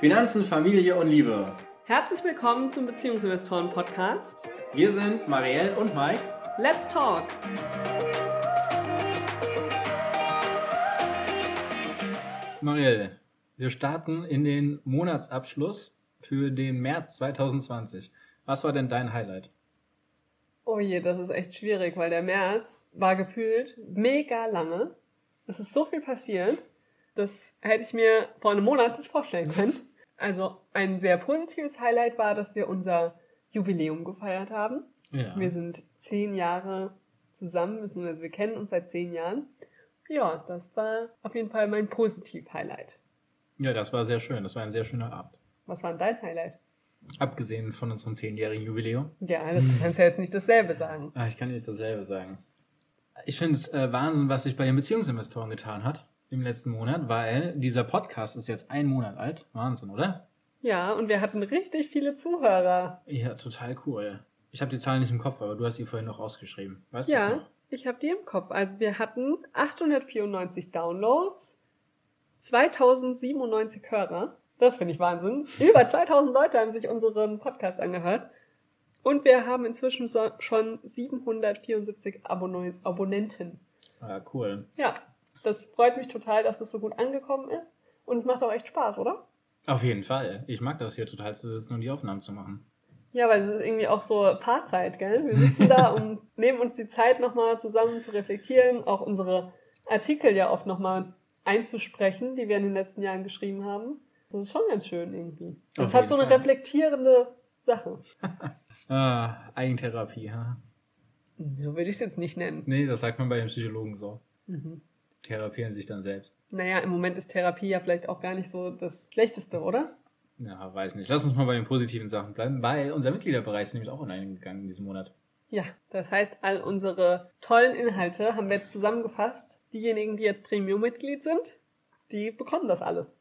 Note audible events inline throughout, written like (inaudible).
Finanzen, Familie und Liebe. Herzlich willkommen zum Beziehungsinvestoren Podcast. Wir sind Marielle und Mike. Let's talk! Marielle, wir starten in den Monatsabschluss für den März 2020. Was war denn dein Highlight? Oh je, das ist echt schwierig, weil der März war gefühlt mega lange. Es ist so viel passiert, das hätte ich mir vor einem Monat nicht vorstellen können. Also ein sehr positives Highlight war, dass wir unser Jubiläum gefeiert haben. Ja. Wir sind zehn Jahre zusammen, beziehungsweise wir kennen uns seit zehn Jahren. Ja, das war auf jeden Fall mein Positiv-Highlight. Ja, das war sehr schön. Das war ein sehr schöner Abend. Was war denn dein Highlight? Abgesehen von unserem zehnjährigen Jubiläum. Ja, das (laughs) kannst du jetzt nicht dasselbe sagen. Ah, ich kann nicht dasselbe sagen. Ich finde es äh, Wahnsinn, was sich bei den Beziehungsinvestoren getan hat im letzten Monat, weil dieser Podcast ist jetzt ein Monat alt. Wahnsinn, oder? Ja, und wir hatten richtig viele Zuhörer. Ja, total cool. Ich habe die Zahlen nicht im Kopf, aber du hast sie vorhin noch ausgeschrieben. Weißt du Ja, noch? ich habe die im Kopf. Also wir hatten 894 Downloads, 2097 Hörer. Das finde ich Wahnsinn. (laughs) Über 2000 Leute haben sich unseren Podcast angehört. Und wir haben inzwischen so schon 774 Abonne Abonnenten. Ah, cool. Ja, das freut mich total, dass das so gut angekommen ist. Und es macht auch echt Spaß, oder? Auf jeden Fall. Ich mag das hier total zu sitzen und die Aufnahmen zu machen. Ja, weil es ist irgendwie auch so Paarzeit, gell? Wir sitzen da (laughs) und nehmen uns die Zeit nochmal zusammen zu reflektieren, auch unsere Artikel ja oft nochmal einzusprechen, die wir in den letzten Jahren geschrieben haben. Das ist schon ganz schön irgendwie. Es hat so eine Fall. reflektierende Sache. (laughs) Ah, Eigentherapie, ha? So würde ich es jetzt nicht nennen. Nee, das sagt man bei den Psychologen so. Mhm. Therapieren sich dann selbst. Naja, im Moment ist Therapie ja vielleicht auch gar nicht so das Schlechteste, oder? Ja, weiß nicht. Lass uns mal bei den positiven Sachen bleiben, weil unser Mitgliederbereich ist nämlich auch online gegangen in diesem Monat. Ja, das heißt, all unsere tollen Inhalte haben wir jetzt zusammengefasst. Diejenigen, die jetzt Premium-Mitglied sind, die bekommen das alles.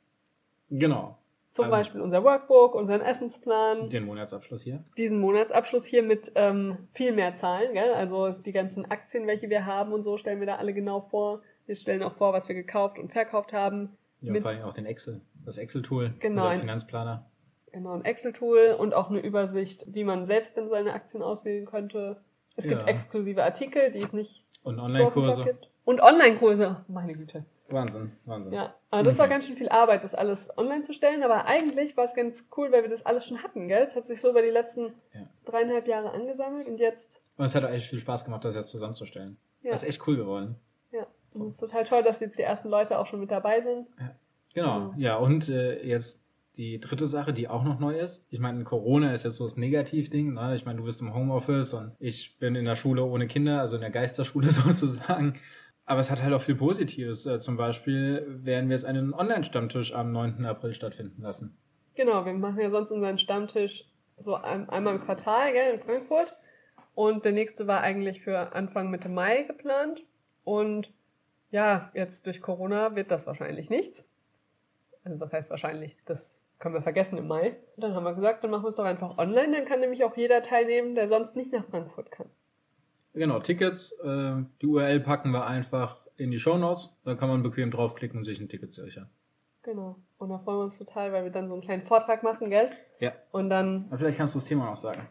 Genau. Zum Also- Beispiel unser Workbook, unseren Essensplan, Den Monatsabschluss hier. diesen Monatsabschluss hier mit ähm, viel mehr Zahlen. Gell? Also die ganzen Aktien, welche wir haben und so, stellen wir da alle genau vor. Wir stellen auch vor, was wir gekauft und verkauft haben. Ja, Mit- vor allem auch den Excel. Das Excel-Tool. Genau. Oder Finanzplaner. Genau, ein Excel-Tool und auch eine Übersicht, wie man selbst denn seine Aktien auswählen könnte. Es gibt Ja. exklusive Artikel, die es nicht Und Online-Kurse. gibt. Und Online-Kurse, meine Güte. Wahnsinn, Wahnsinn. Ja, aber das war Mhm. ganz schön viel Arbeit, das alles online zu stellen. Aber eigentlich war es ganz cool, weil wir das alles schon hatten, gell? Es hat sich so über die letzten Ja. dreieinhalb Jahre angesammelt und jetzt, Und es hat eigentlich viel Spaß gemacht, das jetzt zusammenzustellen. ja, Das ist echt cool geworden. Und es ist total toll, dass jetzt die ersten Leute auch schon mit dabei sind. Genau, ja, und äh, jetzt die dritte Sache, die auch noch neu ist. Ich meine, Corona ist jetzt so das Negativding. Ne? Ich meine, du bist im Homeoffice und ich bin in der Schule ohne Kinder, also in der Geisterschule (laughs) sozusagen. Aber es hat halt auch viel Positives. Äh, zum Beispiel werden wir jetzt einen Online-Stammtisch am 9. April stattfinden lassen. Genau, wir machen ja sonst unseren Stammtisch so ein, einmal im Quartal, gell, in Frankfurt. Und der nächste war eigentlich für Anfang Mitte Mai geplant. Und ja, jetzt durch Corona wird das wahrscheinlich nichts. Also was heißt wahrscheinlich? Das können wir vergessen im Mai. Und dann haben wir gesagt, dann machen wir es doch einfach online. Dann kann nämlich auch jeder teilnehmen, der sonst nicht nach Frankfurt kann. Genau, Tickets, äh, die URL packen wir einfach in die Show Notes. Da kann man bequem draufklicken und sich ein Ticket sichern. Genau. Und da freuen wir uns total, weil wir dann so einen kleinen Vortrag machen, gell? Ja. Und dann Aber vielleicht kannst du das Thema noch sagen.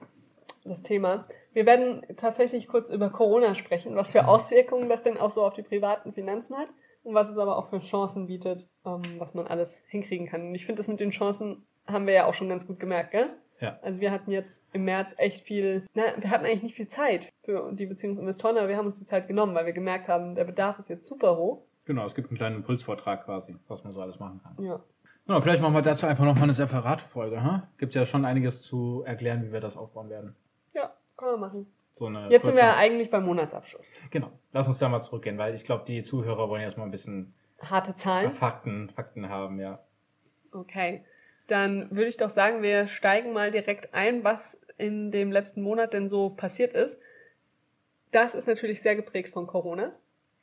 das Thema. Wir werden tatsächlich kurz über Corona sprechen, was für Auswirkungen das denn auch so auf die privaten Finanzen hat und was es aber auch für Chancen bietet, ähm, was man alles hinkriegen kann. Und ich finde, das mit den Chancen haben wir ja auch schon ganz gut gemerkt, gell? Ja. Also wir hatten jetzt im März echt viel, na, wir hatten eigentlich nicht viel Zeit für die Beziehungsinvestoren, aber wir haben uns die Zeit genommen, weil wir gemerkt haben, der Bedarf ist jetzt super hoch. Genau, es gibt einen kleinen Impulsvortrag quasi, was man so alles machen kann. Ja. Genau, vielleicht machen wir dazu einfach nochmal eine separate Folge. Huh? Gibt ja schon einiges zu erklären, wie wir das aufbauen werden. Können wir machen. So eine Jetzt sind wir eigentlich beim Monatsabschluss. Genau, lass uns da mal zurückgehen, weil ich glaube, die Zuhörer wollen erstmal ein bisschen Harte Zahlen. Fakten, Fakten haben, ja. Okay, dann würde ich doch sagen, wir steigen mal direkt ein, was in dem letzten Monat denn so passiert ist. Das ist natürlich sehr geprägt von Corona,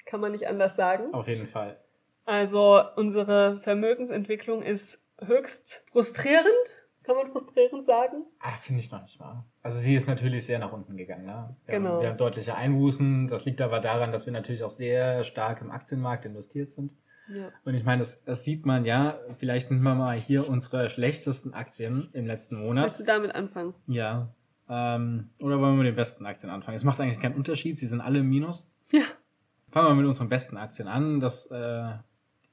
kann man nicht anders sagen. Auf jeden Fall. Also unsere Vermögensentwicklung ist höchst frustrierend, kann man frustrierend sagen. Ah, finde ich noch nicht mal. Also sie ist natürlich sehr nach unten gegangen. Ne? Wir, Genau. haben, wir haben deutliche Einbußen. Das liegt aber daran, dass wir natürlich auch sehr stark im Aktienmarkt investiert sind. Ja. Und ich meine, das, das sieht man ja, vielleicht nehmen wir mal hier unsere schlechtesten Aktien im letzten Monat. Willst du damit anfangen? Ja. Ähm, oder wollen wir mit den besten Aktien anfangen? Es macht eigentlich keinen Unterschied, sie sind alle im Minus. Ja. Fangen wir mit unseren besten Aktien an. Das, äh,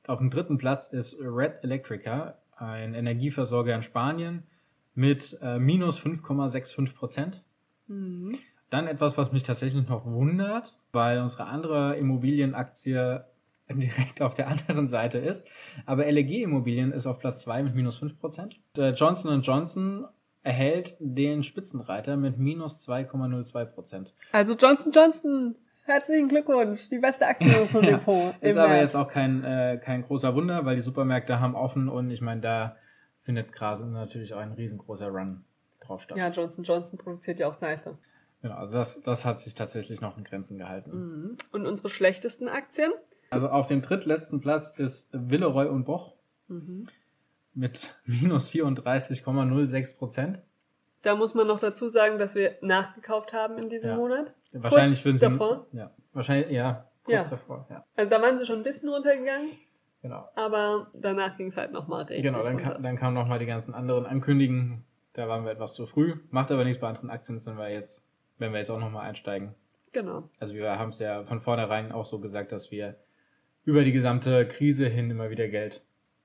auf dem dritten Platz ist Red Electrica, ein Energieversorger in Spanien mit äh, minus 5,65 Prozent. Mhm. Dann etwas, was mich tatsächlich noch wundert, weil unsere andere Immobilienaktie (laughs) direkt auf der anderen Seite ist. Aber LEG Immobilien ist auf Platz 2 mit minus 5%. Äh, Johnson Johnson erhält den Spitzenreiter mit minus 2,02%. Also Johnson Johnson, herzlichen Glückwunsch, die beste Aktie (laughs) Ja, Depot. Ist im aber März. jetzt auch kein, äh, kein großer Wunder, weil die Supermärkte haben offen und ich meine, da findet gerade natürlich auch ein riesengroßer Run drauf statt. Ja, Johnson Johnson produziert ja auch Seife. Genau, also das, das hat sich tatsächlich noch in Grenzen gehalten. Mhm. Und unsere schlechtesten Aktien? Also auf dem drittletzten Platz ist Villeroy und Boch Mhm. mit (laughs) minus 34,06 Prozent. Da muss man noch dazu sagen, dass wir nachgekauft haben in diesem Ja. Monat. Wahrscheinlich würden sie. davor? Ja, wahrscheinlich, ja, kurz Ja. davor, ja. Also da waren sie schon ein bisschen runtergegangen, Genau. aber danach ging es halt nochmal richtig Genau, dann, runter. kam, dann kamen nochmal die ganzen anderen Ankündigungen. Da waren wir etwas zu früh. Macht aber nichts bei anderen Aktien, sind wir jetzt, wenn wir jetzt auch nochmal einsteigen. Genau. Also wir haben es ja von vornherein auch so gesagt, dass wir über die gesamte Krise hin immer wieder Geld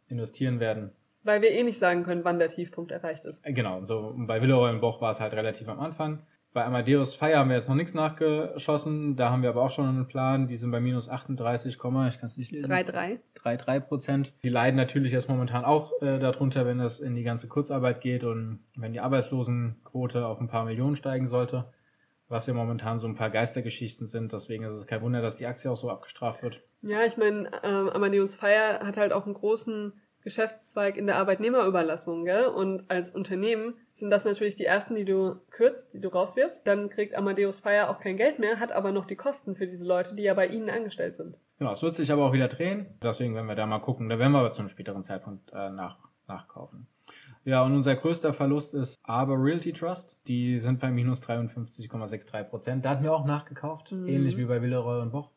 investieren werden. Weil wir eh nicht sagen können, wann der Tiefpunkt erreicht ist. Äh, Genau, so und bei Villeroy und Boch war es halt relativ am Anfang. Bei Amadeus Fire haben wir jetzt noch nichts nachgeschossen. Da haben wir aber auch schon einen Plan. Die sind bei minus 38, ich kann es nicht lesen. 3,3. 3,3 Prozent. Die leiden natürlich jetzt momentan auch äh, darunter, wenn es in die ganze Kurzarbeit geht und wenn die Arbeitslosenquote auf ein paar Millionen steigen sollte. Was ja momentan so ein paar Geistergeschichten sind. Deswegen ist es kein Wunder, dass die Aktie auch so abgestraft wird. Ja, ich meine, ähm, Amadeus Fire hat halt auch einen großen Geschäftszweig in der Arbeitnehmerüberlassung, gell? Und als Unternehmen sind das natürlich die ersten, die du kürzt, die du rauswirfst. Dann kriegt Amadeus Fire auch kein Geld mehr, hat aber noch die Kosten für diese Leute, die ja bei ihnen angestellt sind. Genau, es wird sich aber auch wieder drehen. Deswegen werden wir da mal gucken. Da werden wir aber zu einem späteren Zeitpunkt äh, nach, nachkaufen. Ja, und unser größter Verlust ist Aber Realty Trust. Die sind bei minus 53,63 Prozent. Da hatten wir auch nachgekauft, Mhm. ähnlich wie bei Villeroy und Boch.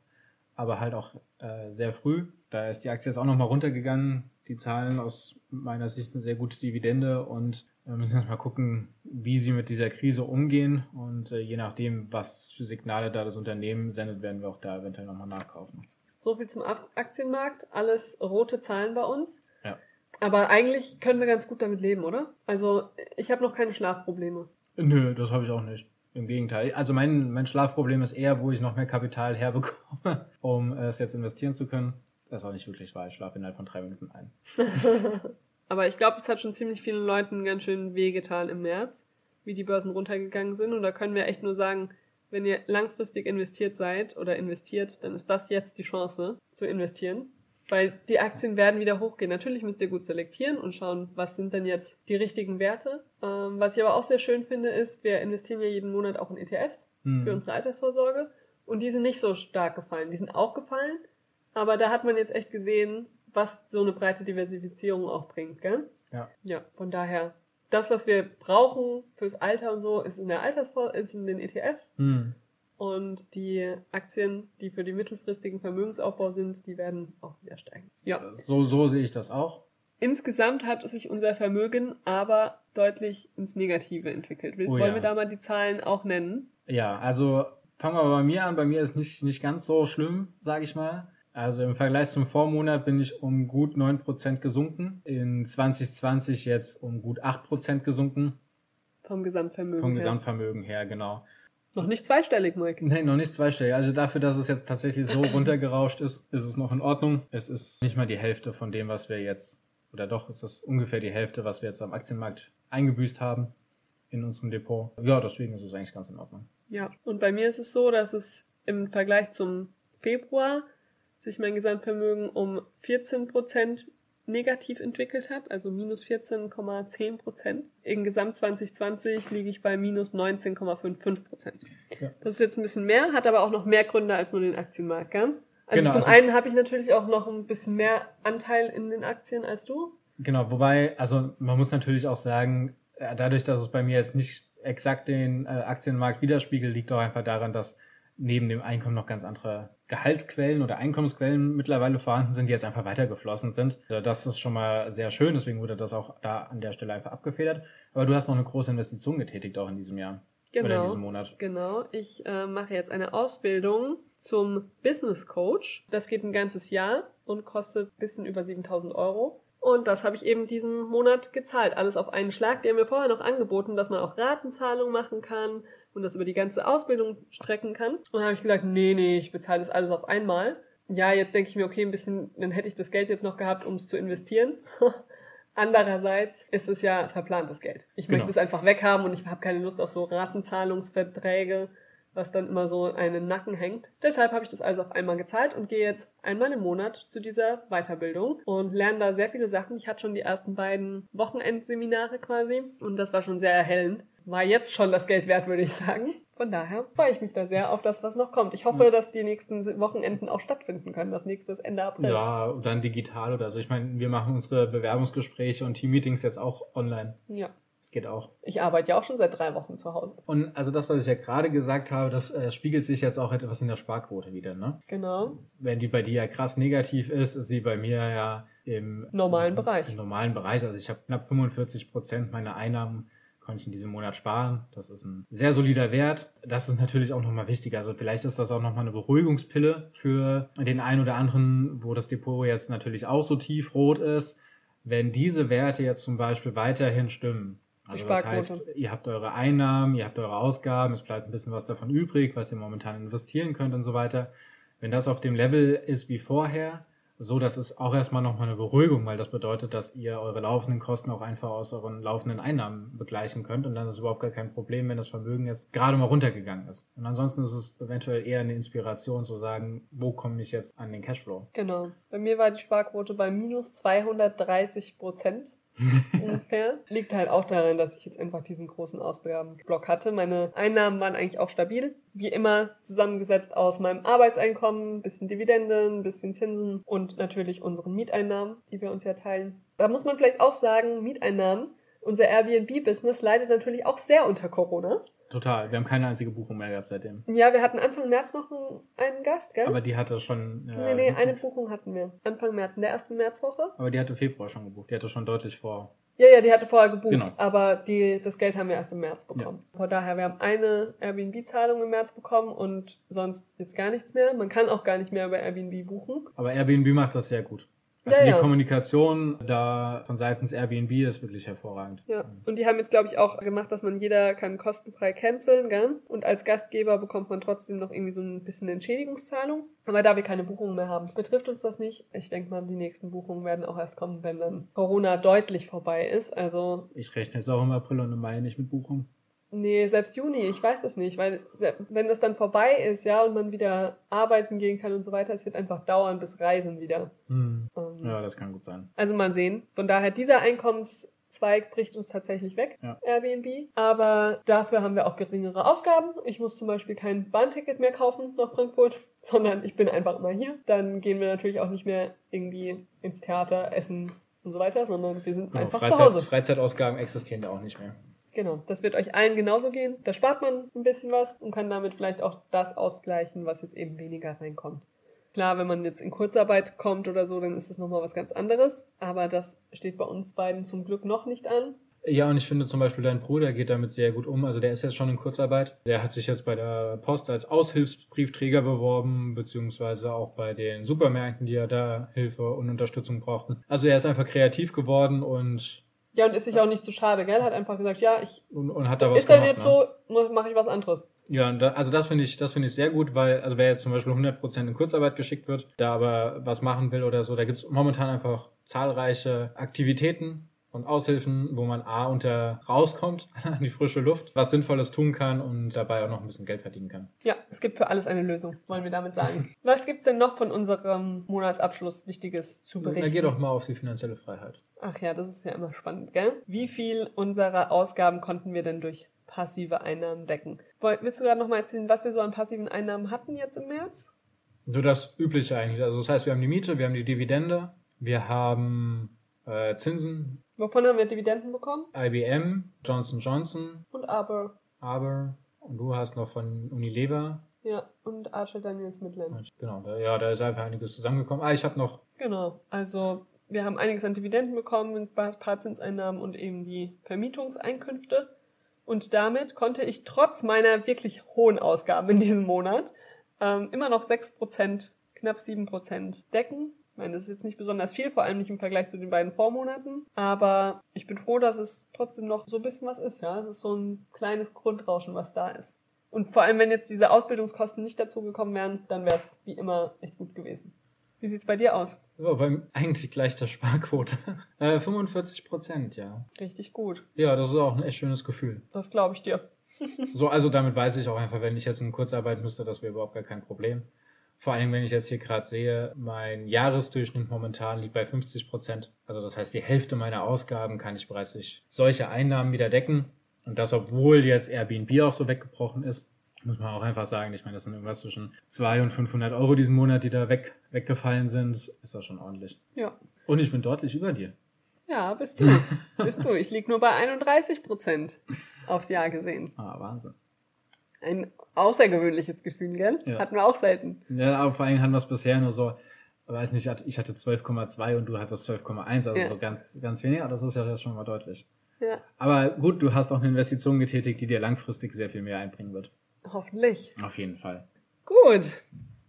Aber halt auch äh, sehr früh. Da ist die Aktie jetzt auch nochmal runtergegangen. Die zahlen aus meiner Sicht eine sehr gute Dividende und wir müssen jetzt mal gucken, wie sie mit dieser Krise umgehen. Und äh, je nachdem, was für Signale da das Unternehmen sendet, werden wir auch da eventuell nochmal nachkaufen. So viel zum Ak- Aktienmarkt. Alles rote Zahlen bei uns. Ja. Aber eigentlich können wir ganz gut damit leben, oder? Also, ich habe noch keine Schlafprobleme. Nö, das habe ich auch nicht. Im Gegenteil. Also mein, mein Schlafproblem ist eher, wo ich noch mehr Kapital herbekomme, (laughs) um es jetzt investieren zu können. Das ist auch nicht wirklich wahr. Ich schlafe innerhalb von drei Minuten ein. (laughs) Aber ich glaube, es hat schon ziemlich vielen Leuten ganz schön wehgetan im März, wie die Börsen runtergegangen sind. Und da können wir echt nur sagen, wenn ihr langfristig investiert seid oder investiert, dann ist das jetzt die Chance zu investieren. Weil die Aktien werden wieder hochgehen. Natürlich müsst ihr gut selektieren und schauen, was sind denn jetzt die richtigen Werte. Ähm, was ich aber auch sehr schön finde, ist, wir investieren ja jeden Monat auch in ETFs Hm. für unsere Altersvorsorge. Und die sind nicht so stark gefallen. Die sind auch gefallen, aber da hat man jetzt echt gesehen, was so eine breite Diversifizierung auch bringt, gell? Ja. Ja, von daher, das, was wir brauchen fürs Alter und so, ist in der Altersvor ist in den ETFs. Hm. Und die Aktien, die für den mittelfristigen Vermögensaufbau sind, die werden auch wieder steigen. Ja. So, so sehe ich das auch. Insgesamt hat sich unser Vermögen aber deutlich ins Negative entwickelt. Willst, Oh wollen ja. wir da mal die Zahlen auch nennen? Ja, also fangen wir bei mir an. Bei mir ist nicht, nicht ganz so schlimm, sage ich mal. Also im Vergleich zum Vormonat bin ich um gut 9% gesunken. In 2020 jetzt um gut 8% gesunken. Vom Gesamtvermögen. Vom her. Gesamtvermögen her, genau. Noch nicht zweistellig, Mike. Nee, noch nicht zweistellig. Also dafür, dass es jetzt tatsächlich so (coughs) runtergerauscht ist, ist es noch in Ordnung. Es ist nicht mal die Hälfte von dem, was wir jetzt, oder doch, ist es ungefähr die Hälfte, was wir jetzt am Aktienmarkt eingebüßt haben in unserem Depot. Ja, deswegen ist es eigentlich ganz in Ordnung. Ja. Und bei mir ist es so, dass es im Vergleich zum Februar sich mein Gesamtvermögen um 14 Prozent negativ entwickelt hat, also minus 14,10 Prozent. Im Gesamt 2020 liege ich bei minus 19,55 Prozent. Ja. Das ist jetzt ein bisschen mehr, hat aber auch noch mehr Gründe als nur den Aktienmarkt, gell? Also Genau, zum also- einen habe ich natürlich auch noch ein bisschen mehr Anteil in den Aktien als du. Genau, wobei, also man muss natürlich auch sagen, äh, dadurch, dass es bei mir jetzt nicht exakt den äh, Aktienmarkt widerspiegelt, liegt auch einfach daran, dass neben dem Einkommen noch ganz andere Gehaltsquellen oder Einkommensquellen mittlerweile vorhanden sind, die jetzt einfach weitergeflossen sind. Also das ist schon mal sehr schön, deswegen wurde das auch da an der Stelle einfach abgefedert. Aber du hast noch eine große Investition getätigt auch in diesem Jahr. Genau. Oder in diesem Monat. Genau. Ich äh, mache jetzt eine Ausbildung zum Business Coach. Das geht ein ganzes Jahr und kostet ein bisschen über 7000 Euro. Und das habe ich eben diesen Monat gezahlt. Alles auf einen Schlag. Die haben mir vorher noch angeboten, dass man auch Ratenzahlung machen kann und das über die ganze Ausbildung strecken kann. Und dann habe ich gesagt, nee, nee, ich bezahle das alles auf einmal. Ja, jetzt denke ich mir, okay, ein bisschen, dann hätte ich das Geld jetzt noch gehabt, um es zu investieren. (laughs) Andererseits ist es ja verplantes Geld. Ich Genau. möchte es einfach weghaben und ich habe keine Lust auf so Ratenzahlungsverträge, was dann immer so einen Nacken hängt. Deshalb habe ich das alles auf einmal gezahlt und gehe jetzt einmal im Monat zu dieser Weiterbildung und lerne da sehr viele Sachen. Ich hatte schon die ersten beiden Wochenendseminare quasi und das war schon sehr erhellend. War jetzt schon das Geld wert, würde ich sagen. Von daher freue ich mich da sehr auf das, was noch kommt. Ich hoffe, dass die nächsten Wochenenden auch stattfinden können. Das nächste ist Ende April. Ja, und dann digital oder so. Ich meine, wir machen unsere Bewerbungsgespräche und Teammeetings jetzt auch online. ja. Geht auch. Ich arbeite ja auch schon seit drei Wochen zu Hause. Und also das, was ich ja gerade gesagt habe, das äh, spiegelt sich jetzt auch etwas in der Sparquote wieder, ne? Genau. Wenn die bei dir ja krass negativ ist, ist sie bei mir ja im Normalen Bereich. Im normalen Bereich. Also ich habe knapp 45 Prozent meiner Einnahmen konnte ich in diesem Monat sparen. Das ist ein sehr solider Wert. Das ist natürlich auch nochmal wichtig. Also vielleicht ist das auch nochmal eine Beruhigungspille für den einen oder anderen, wo das Depot jetzt natürlich auch so tiefrot ist. Wenn diese Werte jetzt zum Beispiel weiterhin stimmen, also das heißt, ihr habt eure Einnahmen, ihr habt eure Ausgaben, es bleibt ein bisschen was davon übrig, was ihr momentan investieren könnt und so weiter. Wenn das auf dem Level ist wie vorher, so, das ist auch erstmal nochmal eine Beruhigung, weil das bedeutet, dass ihr eure laufenden Kosten auch einfach aus euren laufenden Einnahmen begleichen könnt und dann ist es überhaupt gar kein Problem, wenn das Vermögen jetzt gerade mal runtergegangen ist. Und ansonsten ist es eventuell eher eine Inspiration zu sagen, wo komme ich jetzt an den Cashflow? Genau. Bei mir war die Sparquote bei minus 230 Prozent ungefähr. Liegt halt auch daran, dass ich jetzt einfach diesen großen Ausgabenblock hatte. Meine Einnahmen waren eigentlich auch stabil. Wie immer zusammengesetzt aus meinem Arbeitseinkommen, ein bisschen Dividenden, bisschen Zinsen und natürlich unseren Mieteinnahmen, die wir uns ja teilen. Da muss man vielleicht auch sagen, Mieteinnahmen. Unser Airbnb-Business leidet natürlich auch sehr unter Corona. Total. Wir haben keine einzige Buchung mehr gehabt seitdem. Ja, wir hatten Anfang März noch einen, Gast, gell? Aber die hatte schon. nee, nee, eine Buchung hatten wir. Anfang März, in der ersten Märzwoche. Aber die hatte Februar schon gebucht. Die hatte schon deutlich vor. Ja, ja, die hatte vorher gebucht, Genau. aber die, das Geld haben wir erst im März bekommen. Von daher, wir haben eine Airbnb-Zahlung im März bekommen und sonst jetzt gar nichts mehr. Man kann auch gar nicht mehr über Airbnb buchen. Aber Airbnb macht das sehr gut. Also Ja, die ja. Kommunikation da von seitens Airbnb ist wirklich hervorragend. Ja. Und die haben jetzt, glaube ich, auch gemacht, dass man jeder kann kostenfrei canceln, gell? Und als Gastgeber bekommt man trotzdem noch irgendwie so ein bisschen Entschädigungszahlung. Aber da wir keine Buchungen mehr haben, betrifft uns das nicht. Ich denke mal, die nächsten Buchungen werden auch erst kommen, wenn dann Corona deutlich vorbei ist. Also Ich rechne jetzt auch im April und im Mai nicht mit Buchung. Nee, selbst Juni, ich weiß es nicht, weil wenn das dann vorbei ist, ja, und man wieder arbeiten gehen kann und so weiter, es wird einfach dauern bis Reisen wieder. Hm. Ähm, Ja, das kann gut sein. Also mal sehen. Von daher, dieser Einkommenszweig bricht uns tatsächlich weg, Ja. Airbnb. Aber dafür haben wir auch geringere Ausgaben. Ich muss zum Beispiel kein Bahnticket mehr kaufen nach Frankfurt, (laughs) sondern ich bin einfach immer hier. Dann gehen wir natürlich auch nicht mehr irgendwie ins Theater, essen und so weiter, sondern wir sind Genau, einfach zu Freizeit, Hause. Freizeitausgaben existieren ja auch nicht mehr. Genau, das wird euch allen genauso gehen. Da spart man ein bisschen was und kann damit vielleicht auch das ausgleichen, was jetzt eben weniger reinkommt. Klar, wenn man jetzt in Kurzarbeit kommt oder so, dann ist es nochmal was ganz anderes. Aber das steht bei uns beiden zum Glück noch nicht an. Ja, und ich finde zum Beispiel, dein Bruder geht damit sehr gut um. Also der ist jetzt schon in Kurzarbeit. Der hat sich jetzt bei der Post als Aushilfsbriefträger beworben, beziehungsweise auch bei den Supermärkten, die ja da Hilfe und Unterstützung brauchten. Also er ist einfach kreativ geworden und, Ja, und ist sich auch nicht zu schade, gell? Hat einfach gesagt, ja, ich und, und hat da was ist dann jetzt ne? so, mache ich was anderes. Ja, und da, also das finde ich, das finde ich sehr gut, weil, also wer jetzt zum Beispiel 100% in Kurzarbeit geschickt wird, da aber was machen will oder so, da gibt's momentan einfach zahlreiche Aktivitäten und Aushilfen, wo man A unter rauskommt (laughs) an die frische Luft, was Sinnvolles tun kann und dabei auch noch ein bisschen Geld verdienen kann. Ja, es gibt für alles eine Lösung, wollen wir damit sagen. (laughs) was gibt's denn noch von unserem Monatsabschluss Wichtiges zu berichten? geh doch mal auf die finanzielle Freiheit. Ach ja, das ist ja immer spannend, gell? Wie viel unserer Ausgaben konnten wir denn durch passive Einnahmen decken? Willst du gerade noch mal erzählen, was wir so an passiven Einnahmen hatten jetzt im März? So das Übliche eigentlich. Also das heißt, wir haben die Miete, wir haben die Dividende, wir haben äh, Zinsen, Wovon haben wir Dividenden bekommen? IBM, Johnson Johnson, Und aber, aber und du hast noch von Unilever Ja, und Archer Daniels Midland. Genau, da, ja, da ist einfach einiges zusammengekommen. Ah, ich habe noch. Genau, also wir haben einiges an Dividenden bekommen, ein paar paar Zinseinnahmen und eben die Vermietungseinkünfte. Und damit konnte ich trotz meiner wirklich hohen Ausgaben in diesem Monat ähm, immer noch 6%, knapp 7% decken. Ich meine, das ist jetzt nicht besonders viel, vor allem nicht im Vergleich zu den beiden Vormonaten. Aber ich bin froh, dass es trotzdem noch so ein bisschen was ist. Ja, es ist so ein kleines Grundrauschen, was da ist. Und vor allem, wenn jetzt diese Ausbildungskosten nicht dazugekommen wären, dann wäre es wie immer echt gut gewesen. Wie sieht's bei dir aus? Ja, beim eigentlich gleich der Sparquote. (laughs) Äh, 45 Prozent, ja. Richtig gut. Ja, das ist auch ein echt schönes Gefühl. Das glaube ich dir. (laughs) So, also damit weiß ich auch einfach, wenn ich jetzt in Kurzarbeit müsste, das wäre überhaupt gar kein Problem. Vor allem, wenn ich jetzt hier gerade sehe, mein Jahresdurchschnitt momentan liegt bei 50 Prozent. Also das heißt, die Hälfte meiner Ausgaben kann ich bereits durch solche Einnahmen wieder decken. Und das, obwohl jetzt Airbnb auch so weggebrochen ist, muss man auch einfach sagen. Ich meine, das sind irgendwas zwischen 200 und 500 Euro diesen Monat, die da weg, weggefallen sind. Ist das schon ordentlich. Ja. Und ich bin deutlich über dir. Ja, bist du. (laughs) bist du. Ich lieg nur bei 31 Prozent aufs Jahr gesehen. Ah, Wahnsinn. Ein außergewöhnliches Gefühl, gell? Ja. Hatten wir auch selten. Ja, aber vor allem haben wir es bisher nur so, weiß nicht, ich hatte 12,2 und du hattest 12,1, also Ja. so ganz, ganz wenig, aber das ist ja jetzt schon mal deutlich. Ja, Aber gut, du hast auch eine Investition getätigt, die dir langfristig sehr viel mehr einbringen wird. hoffentlich. Auf jeden Fall. Gut.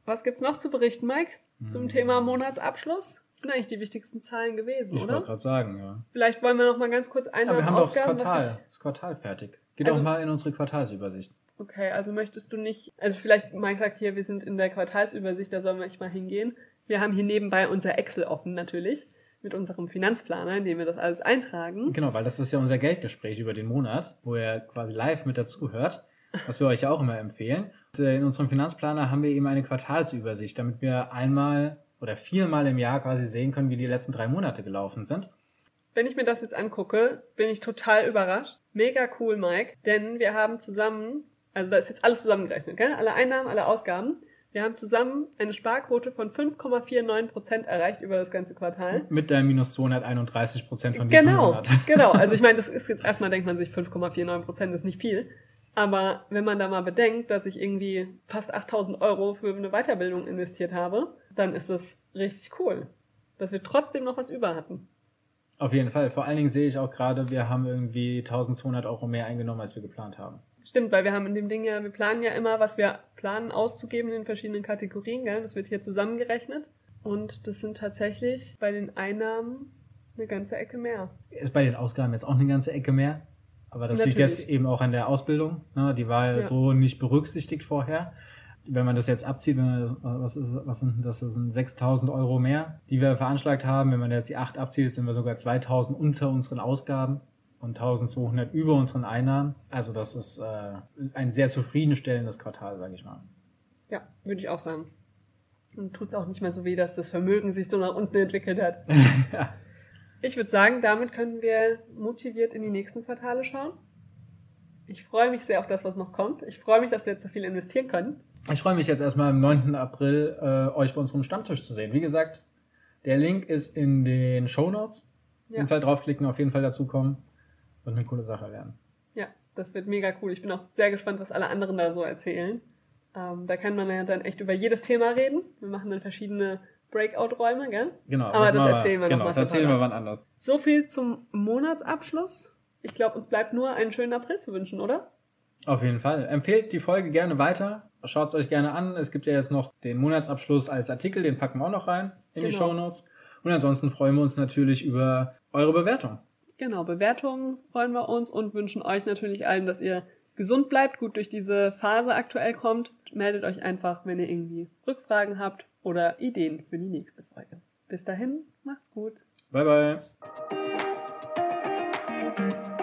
Was gibt's noch zu berichten, Mike? Zum Hm. Thema Monatsabschluss? Das sind eigentlich die wichtigsten Zahlen gewesen, Ich wollte oder? gerade sagen, ja. Vielleicht wollen wir noch mal ganz kurz ja Einnahmen wir haben doch das Ausgaben, Quartal, ich- das Quartal fertig. Geh Also- doch mal in unsere Quartalsübersicht. Okay, also möchtest du nicht, also vielleicht, Mike sagt hier, wir sind in der Quartalsübersicht, da sollen wir nicht mal hingehen. Wir haben hier nebenbei unser Excel offen natürlich, mit unserem Finanzplaner, in dem wir das alles eintragen. Genau, weil das ist ja unser Geldgespräch über den Monat, wo ihr quasi live mit dazu hört, was wir euch ja auch immer empfehlen. Und, äh, in unserem Finanzplaner haben wir eben eine Quartalsübersicht, damit wir einmal oder viermal im Jahr quasi sehen können, wie die letzten drei Monate gelaufen sind. Wenn ich mir das jetzt angucke, bin ich total überrascht. Mega cool, Mike, denn wir haben zusammen, also da ist jetzt alles zusammengerechnet, gell? alle Einnahmen, alle Ausgaben. Wir haben zusammen eine Sparquote von 5,49 Prozent erreicht über das ganze Quartal. Mit der minus 231 Prozent von diesem Genau, Monat. (laughs) genau. Also ich (laughs) meine, das ist jetzt erstmal denkt man sich 5,49 Prozent ist nicht viel. Aber wenn man da mal bedenkt, dass ich irgendwie fast 8000 Euro für eine Weiterbildung investiert habe, dann ist das richtig cool. Dass wir trotzdem noch was über hatten. Auf jeden Fall. Vor allen Dingen sehe ich auch gerade, wir haben irgendwie 1200 Euro mehr eingenommen, als wir geplant haben. Stimmt, weil wir haben in dem Ding ja, wir planen ja immer, was wir planen auszugeben in verschiedenen Kategorien, gell? Das wird hier zusammengerechnet. Und das sind tatsächlich bei den Einnahmen eine ganze Ecke mehr. Ist bei den Ausgaben jetzt auch eine ganze Ecke mehr. Aber das liegt Natürlich. jetzt eben auch an der Ausbildung. Ne? Die war Ja. so nicht berücksichtigt vorher. Wenn man das jetzt abzieht, wenn man, was, ist, was sind das? Das sind 6000 Euro mehr, die wir veranschlagt haben. Wenn man jetzt die 8 abzieht, sind wir sogar 2000 unter unseren Ausgaben und 1200 über unseren Einnahmen. Also das ist äh, ein sehr zufriedenstellendes Quartal, sage ich mal. Ja, würde ich auch sagen. Und tut's auch nicht mehr so weh, dass das Vermögen sich so nach unten entwickelt hat. (laughs) ja. Ich würde sagen, damit können wir motiviert in die nächsten Quartale schauen. Ich freue mich sehr auf das, was noch kommt. Ich freue mich, dass wir jetzt so viel investieren können. Ich freue mich jetzt erstmal am 9. April äh, euch bei unserem Stammtisch zu sehen. Wie gesagt, der Link ist in den Show Notes. Auf Ja. jeden Fall draufklicken, auf jeden Fall dazukommen. Wird eine coole Sache werden. Ja, das wird mega cool. Ich bin auch sehr gespannt, was alle anderen da so erzählen. Ähm, da kann man ja dann echt über jedes Thema reden. Wir machen dann verschiedene Breakout-Räume, gell? Genau. Aber das machen erzählen wir noch genau, mal Das erzählen wir wann anders. So viel zum Monatsabschluss. Ich glaube, uns bleibt nur einen schönen April zu wünschen, oder? Auf jeden Fall. Empfehlt die Folge gerne weiter. Schaut es euch gerne an. Es gibt ja jetzt noch den Monatsabschluss als Artikel, den packen wir auch noch rein in die Genau. Show Notes. Und ansonsten freuen wir uns natürlich über eure Bewertung. Genau, Bewertungen freuen wir uns und wünschen euch natürlich allen, dass ihr gesund bleibt, gut durch diese Phase aktuell kommt. Meldet euch einfach, wenn ihr irgendwie Rückfragen habt oder Ideen für die nächste Folge. Bis dahin, macht's gut. Bye bye.